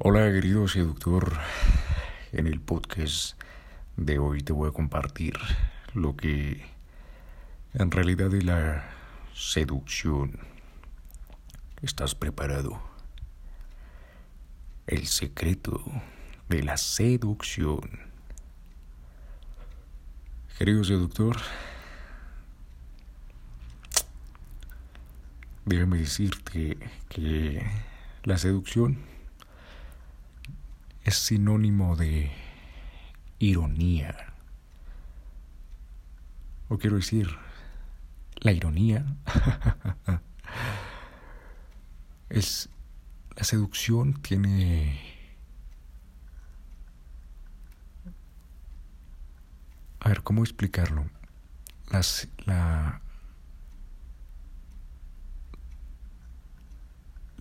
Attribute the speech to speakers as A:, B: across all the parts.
A: Hola querido seductor, en el podcast de hoy te voy a compartir lo que en realidad es la seducción. ¿Estás preparado? El secreto de la seducción. Querido seductor, déjame decirte que la seducción es sinónimo de ironía. O quiero decir, la ironía es la seducción tiene a ver cómo explicarlo Las, la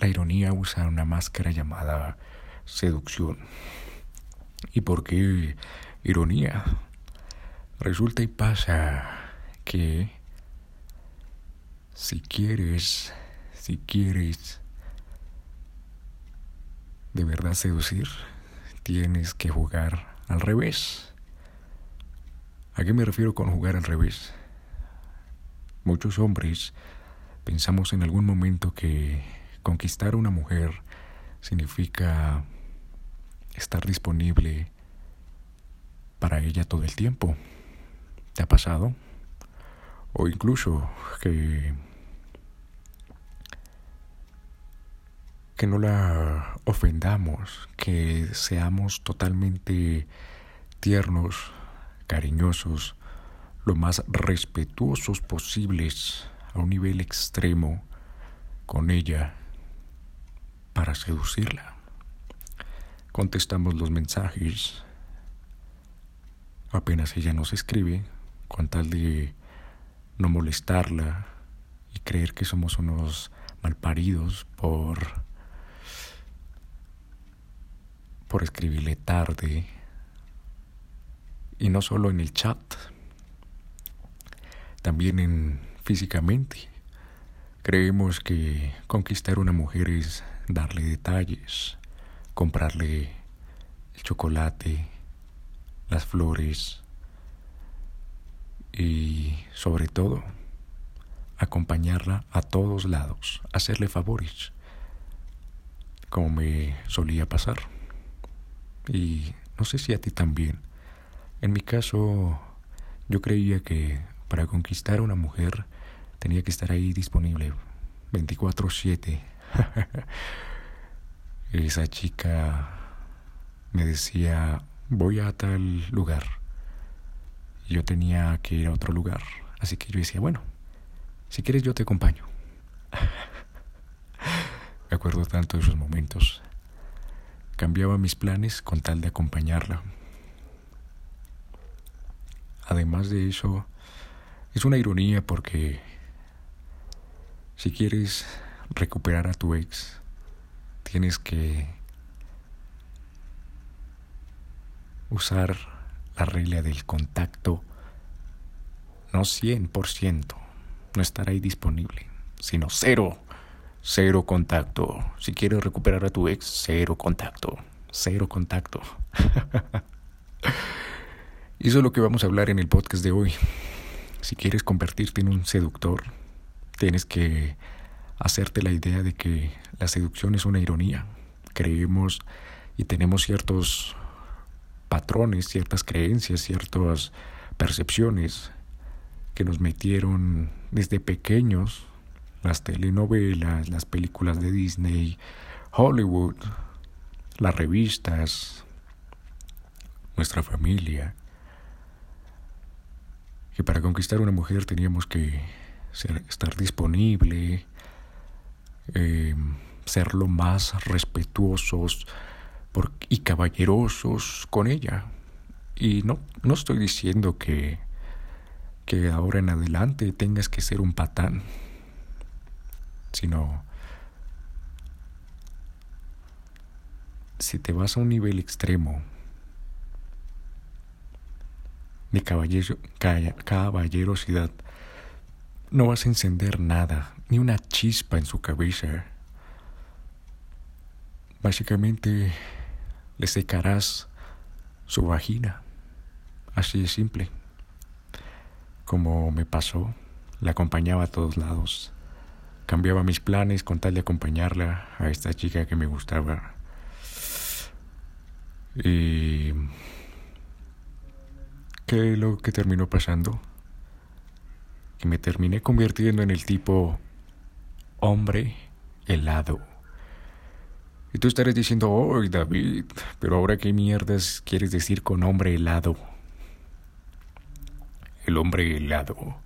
A: la ironía usa una máscara llamada seducción. ¿Y por qué ironía? Resulta y pasa que si quieres, si quieres de verdad seducir, tienes que jugar al revés. ¿A qué me refiero con jugar al revés? Muchos hombres pensamos en algún momento que conquistar a una mujer significa estar disponible para ella todo el tiempo. ¿Te ha pasado? O incluso que que no la ofendamos, que seamos totalmente tiernos, cariñosos, lo más respetuosos posibles a un nivel extremo con ella para seducirla contestamos los mensajes. Apenas ella nos escribe, con tal de no molestarla y creer que somos unos malparidos por por escribirle tarde y no solo en el chat, también en físicamente. Creemos que conquistar una mujer es darle detalles, comprarle el chocolate, las flores y sobre todo acompañarla a todos lados, hacerle favores, como me solía pasar. Y no sé si a ti también. En mi caso, yo creía que para conquistar a una mujer tenía que estar ahí disponible 24/7. esa chica me decía, voy a tal lugar. yo tenía que ir a otro lugar. Así que yo decía, bueno, si quieres yo te acompaño. me acuerdo tanto de esos momentos. Cambiaba mis planes con tal de acompañarla. Además de eso, es una ironía porque si quieres recuperar a tu ex, tienes que usar la regla del contacto, no 100%, no estar ahí disponible, sino cero, cero contacto. Si quieres recuperar a tu ex, cero contacto, cero contacto. eso es lo que vamos a hablar en el podcast de hoy. Si quieres convertirte en un seductor, tienes que hacerte la idea de que la seducción es una ironía. Creemos y tenemos ciertos patrones, ciertas creencias, ciertas percepciones que nos metieron desde pequeños las telenovelas, las películas de Disney, Hollywood, las revistas, nuestra familia, que para conquistar una mujer teníamos que estar disponible, eh, ser lo más respetuosos y caballerosos con ella. Y no, no estoy diciendo que, que ahora en adelante tengas que ser un patán, sino si te vas a un nivel extremo de caballerosidad, no vas a encender nada, ni una chispa en su cabeza. Básicamente le secarás su vagina. Así de simple. Como me pasó, la acompañaba a todos lados. Cambiaba mis planes con tal de acompañarla a esta chica que me gustaba. Y... ¿Qué es lo que terminó pasando? Que me terminé convirtiendo en el tipo hombre helado. Y tú estarás diciendo, oh David, pero ahora qué mierdas quieres decir con hombre helado. El hombre helado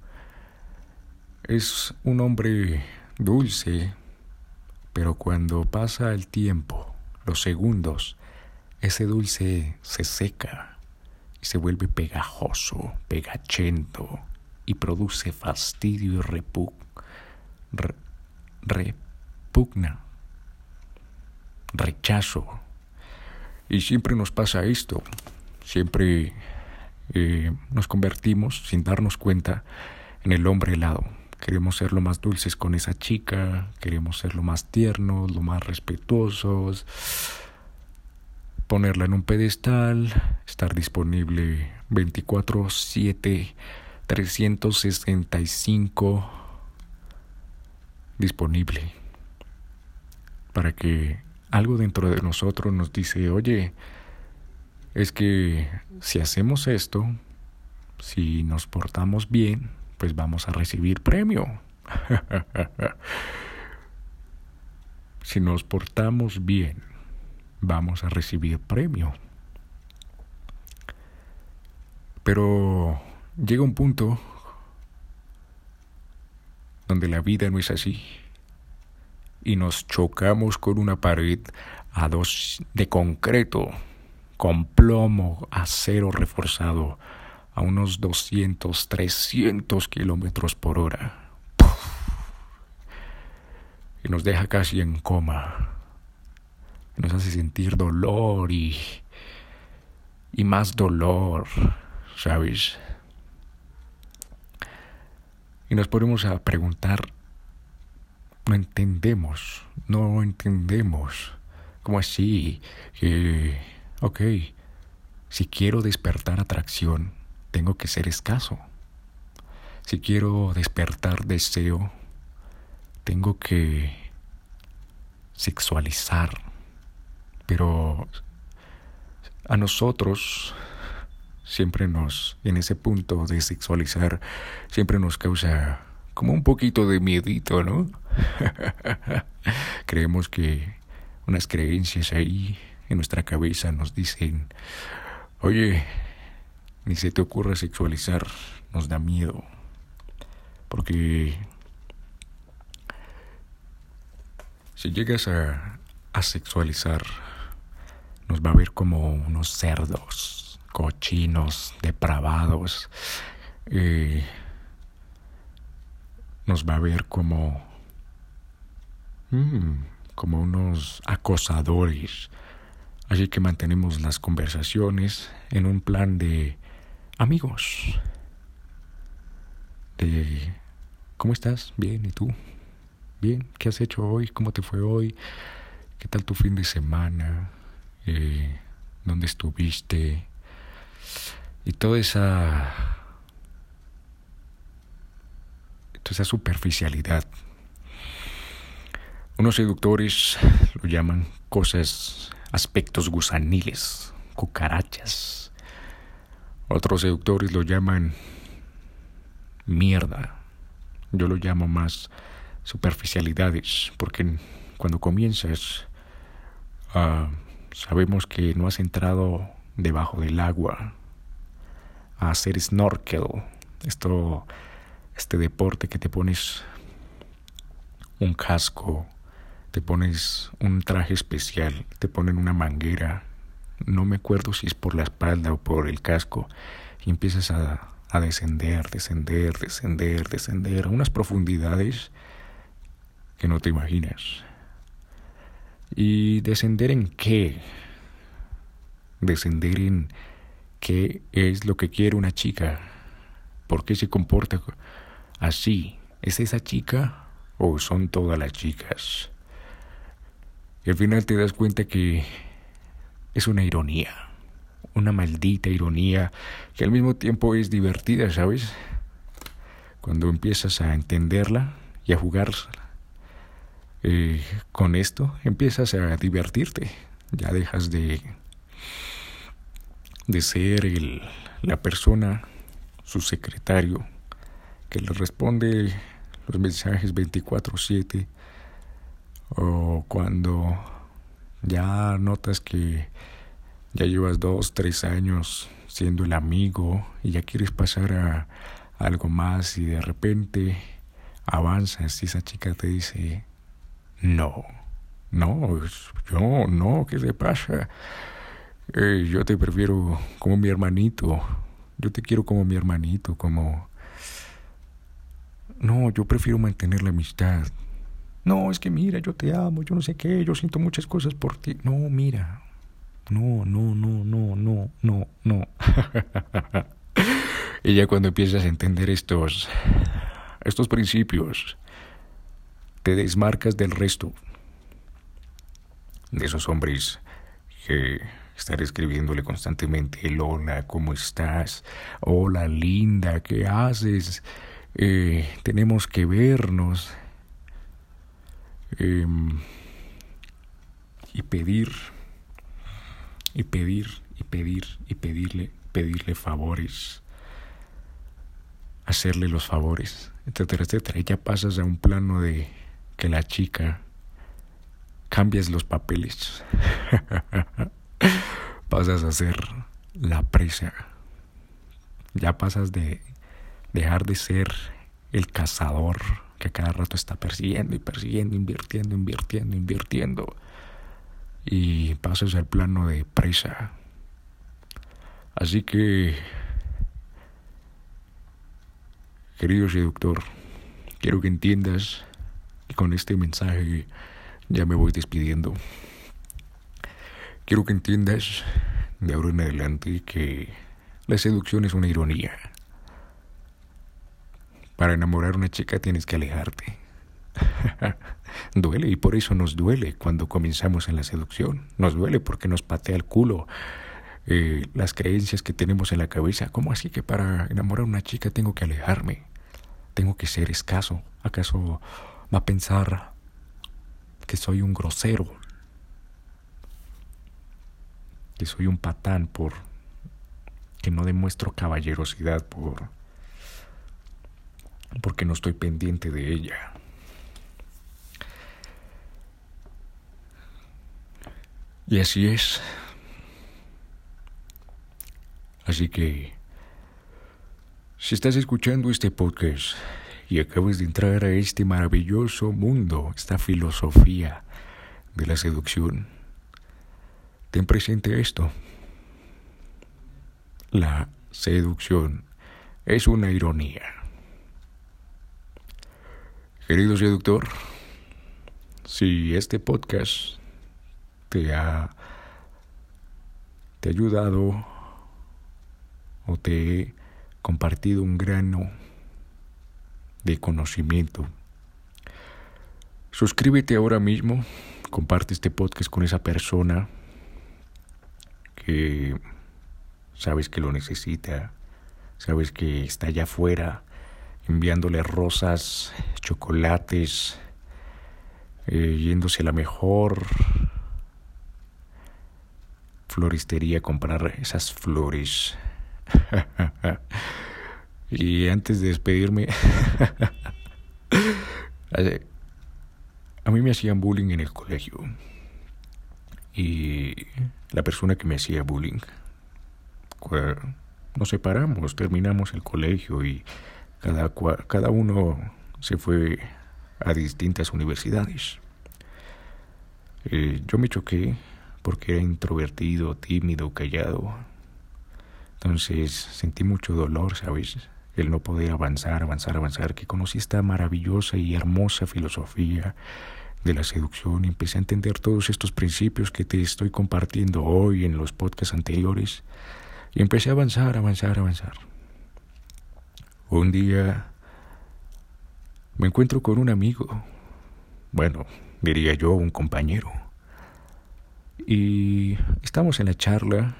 A: es un hombre dulce, pero cuando pasa el tiempo, los segundos, ese dulce se seca y se vuelve pegajoso, pegachento y produce fastidio y repugna, rechazo. Y siempre nos pasa esto, siempre eh, nos convertimos sin darnos cuenta en el hombre helado. Queremos ser lo más dulces con esa chica, queremos ser lo más tiernos, lo más respetuosos, ponerla en un pedestal, estar disponible 24/7, 365 disponible para que algo dentro de nosotros nos dice, oye, es que si hacemos esto, si nos portamos bien, pues vamos a recibir premio. si nos portamos bien, vamos a recibir premio. Pero llega un punto donde la vida no es así y nos chocamos con una pared a dos de concreto con plomo, acero reforzado a unos 200, 300 kilómetros por hora. Y nos deja casi en coma. Nos hace sentir dolor y, y más dolor, ¿sabes? Y nos ponemos a preguntar, no entendemos, no entendemos. ¿Cómo así? Que, ok, si quiero despertar atracción, tengo que ser escaso. Si quiero despertar deseo, tengo que sexualizar. Pero a nosotros siempre nos, en ese punto de sexualizar, siempre nos causa como un poquito de miedito, ¿no? Creemos que unas creencias ahí en nuestra cabeza nos dicen, oye, ni se te ocurra sexualizar, nos da miedo. Porque si llegas a, a sexualizar, nos va a ver como unos cerdos, cochinos, depravados. Nos va a ver como, mm, como unos acosadores. Así que mantenemos las conversaciones en un plan de amigos. De, ¿cómo estás? Bien, ¿y tú? Bien, ¿qué has hecho hoy? ¿Cómo te fue hoy? ¿Qué tal tu fin de semana? Eh, ¿Dónde estuviste? Y toda esa... Toda esa superficialidad. Unos seductores lo llaman cosas, aspectos gusaniles, cucarachas otros seductores lo llaman mierda. Yo lo llamo más superficialidades, porque cuando comienzas, uh, sabemos que no has entrado debajo del agua a hacer snorkel. Esto, este deporte que te pones un casco, te pones un traje especial, te ponen una manguera no me acuerdo si es por la espalda o por el casco, y empiezas a, a descender, descender, descender, descender a unas profundidades que no te imaginas. ¿Y descender en qué? Descender en qué es lo que quiere una chica. ¿Por qué se comporta así? ¿Es esa chica o son todas las chicas? Y al final te das cuenta que es una ironía, una maldita ironía que al mismo tiempo es divertida, ¿sabes? Cuando empiezas a entenderla y a jugar eh, con esto, empiezas a divertirte. Ya dejas de, de ser el, la persona, su secretario, que le responde los mensajes 24/7 o cuando ya notas que ya llevas dos, tres años siendo el amigo y ya quieres pasar a, algo más y de repente avanzas y esa chica te dice, no, no, yo no, ¿qué te pasa? Yo te prefiero como mi hermanito, yo te quiero como mi hermanito, como... No, yo prefiero mantener la amistad. No, es que mira, yo te amo, yo no sé qué, yo siento muchas cosas por ti. No, mira. No, no, no, no, no, no, no. y ya cuando empiezas a entender estos, estos principios, te desmarcas del resto de esos hombres que están escribiéndole constantemente el ¿cómo estás? Hola, linda, ¿qué haces? Eh, tenemos que vernos. Em, y pedir, y pedir, y pedir, y pedirle, pedirle favores, hacerle los favores, etcétera, etcétera. Y ya pasas a un plano de que la chica cambias los papeles. pasas a ser la presa. Ya pasas de dejar de ser el cazador que cada rato está persiguiendo y persiguiendo, invirtiendo, invirtiendo, invirtiendo. Y pasas al plano de presa. Así que, querido seductor, quiero que entiendas y con este mensaje ya me voy despidiendo. Quiero que entiendas de ahora en adelante que la seducción es una ironía. Para enamorar a una chica tienes que alejarte. duele y por eso nos duele cuando comenzamos en la seducción. Nos duele porque nos patea el culo eh, las creencias que tenemos en la cabeza. ¿Cómo así que para enamorar a una chica tengo que alejarme? Tengo que ser escaso. ¿Acaso va a pensar que soy un grosero? Que soy un patán por que no demuestro caballerosidad por porque no estoy pendiente de ella. Y así es. Así que, si estás escuchando este podcast y acabas de entrar a este maravilloso mundo, esta filosofía de la seducción, ten presente esto. La seducción es una ironía. Querido seductor, si este podcast te ha, te ha ayudado o te he compartido un grano de conocimiento, suscríbete ahora mismo, comparte este podcast con esa persona sabes que lo necesita, sabes que está allá afuera enviándole rosas, chocolates, eh, yéndose a la mejor floristería a comprar esas flores. y antes de despedirme, a mí me hacían bullying en el colegio. Y la persona que me hacía bullying, nos separamos, terminamos el colegio y cada, cada uno se fue a distintas universidades. Eh, yo me choqué porque era introvertido, tímido, callado. Entonces sentí mucho dolor, ¿sabes? El no poder avanzar, avanzar, avanzar, que conocí esta maravillosa y hermosa filosofía de la seducción empecé a entender todos estos principios que te estoy compartiendo hoy en los podcasts anteriores y empecé a avanzar, avanzar, avanzar. Un día me encuentro con un amigo, bueno, diría yo un compañero, Y estamos en la charla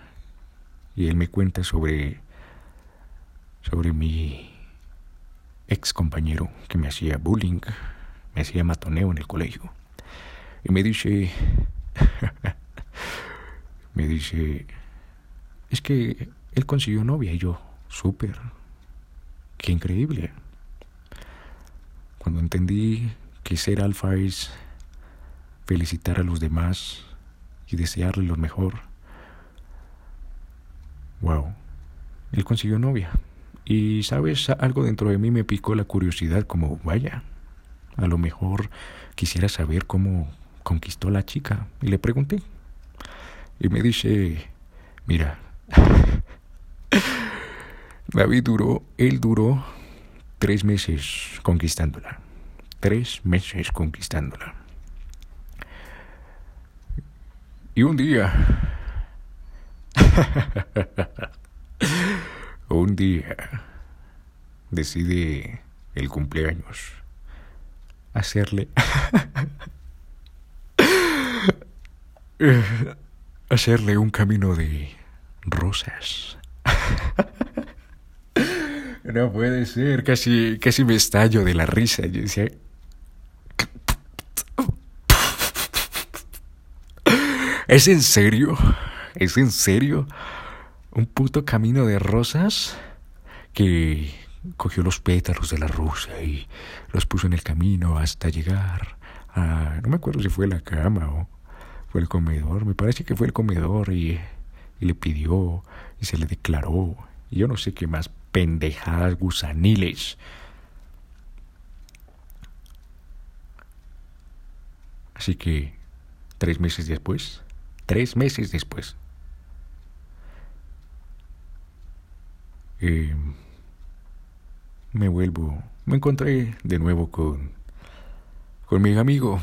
A: y él me cuenta sobre sobre mi ex compañero que me hacía bullying, me hacía matoneo en el colegio. Y me dice, me dice, es que él consiguió novia y yo, súper, qué increíble. Cuando entendí que ser alfa es felicitar a los demás y desearle lo mejor, wow, él consiguió novia. Y sabes, algo dentro de mí me picó la curiosidad como, vaya, a lo mejor quisiera saber cómo conquistó la chica. Y le pregunté. Y me dice, mira, David duró, él duró tres meses conquistándola. Tres meses conquistándola. Y un día... un día decide el cumpleaños hacerle hacerle un camino de rosas. no puede ser, casi casi me estallo de la risa. Yo decía ¿Es en serio? ¿Es en serio? un puto camino de rosas que cogió los pétalos de la rosa y los puso en el camino hasta llegar a... No me acuerdo si fue la cama o fue el comedor. Me parece que fue el comedor y, y le pidió y se le declaró. Y yo no sé qué más pendejadas gusaniles. Así que tres meses después, tres meses después, eh, me vuelvo, me encontré de nuevo con, con mi amigo.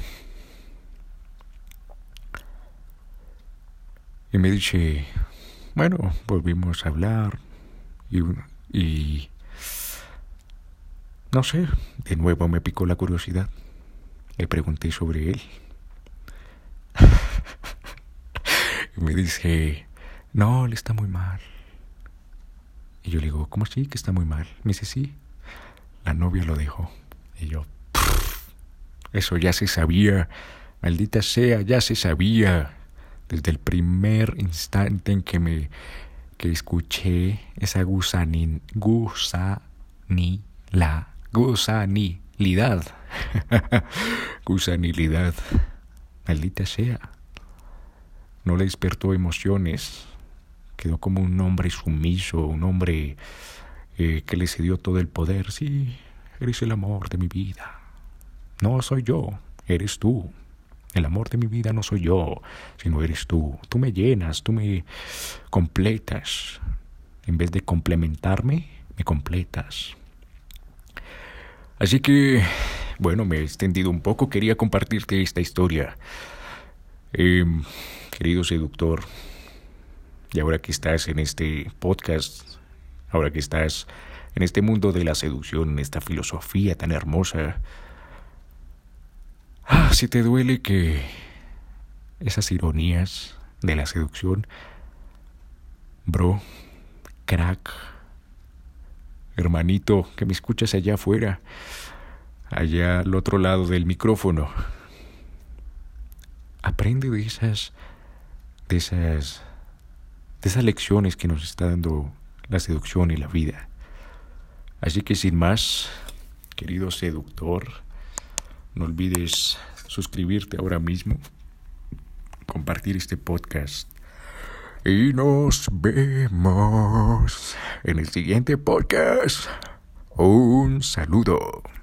A: Y me dice, bueno, volvimos a hablar y, y no sé, de nuevo me picó la curiosidad. Le pregunté sobre él. y me dice, no, él está muy mal. Y yo le digo, ¿cómo así? Que está muy mal. Me dice, sí, la novia lo dejó. Y yo, eso ya se sabía, maldita sea, ya se sabía. Desde el primer instante en que me que escuché esa gusanin, gusani, la gusanilidad, gusanilidad, maldita sea. No le despertó emociones, quedó como un hombre sumiso, un hombre eh, que le cedió todo el poder. Sí, eres el amor de mi vida. No soy yo, eres tú. El amor de mi vida no soy yo, sino eres tú. Tú me llenas, tú me completas. En vez de complementarme, me completas. Así que, bueno, me he extendido un poco. Quería compartirte esta historia. Em, querido seductor, y ahora que estás en este podcast, ahora que estás en este mundo de la seducción, en esta filosofía tan hermosa, ah, si te duele que esas ironías de la seducción, bro, crack, hermanito, que me escuchas allá afuera, allá al otro lado del micrófono, aprende de esas, de esas de esas lecciones que nos está dando la seducción y la vida. Así que sin más, querido seductor, no olvides suscribirte ahora mismo, compartir este podcast y nos vemos en el siguiente podcast. Un saludo.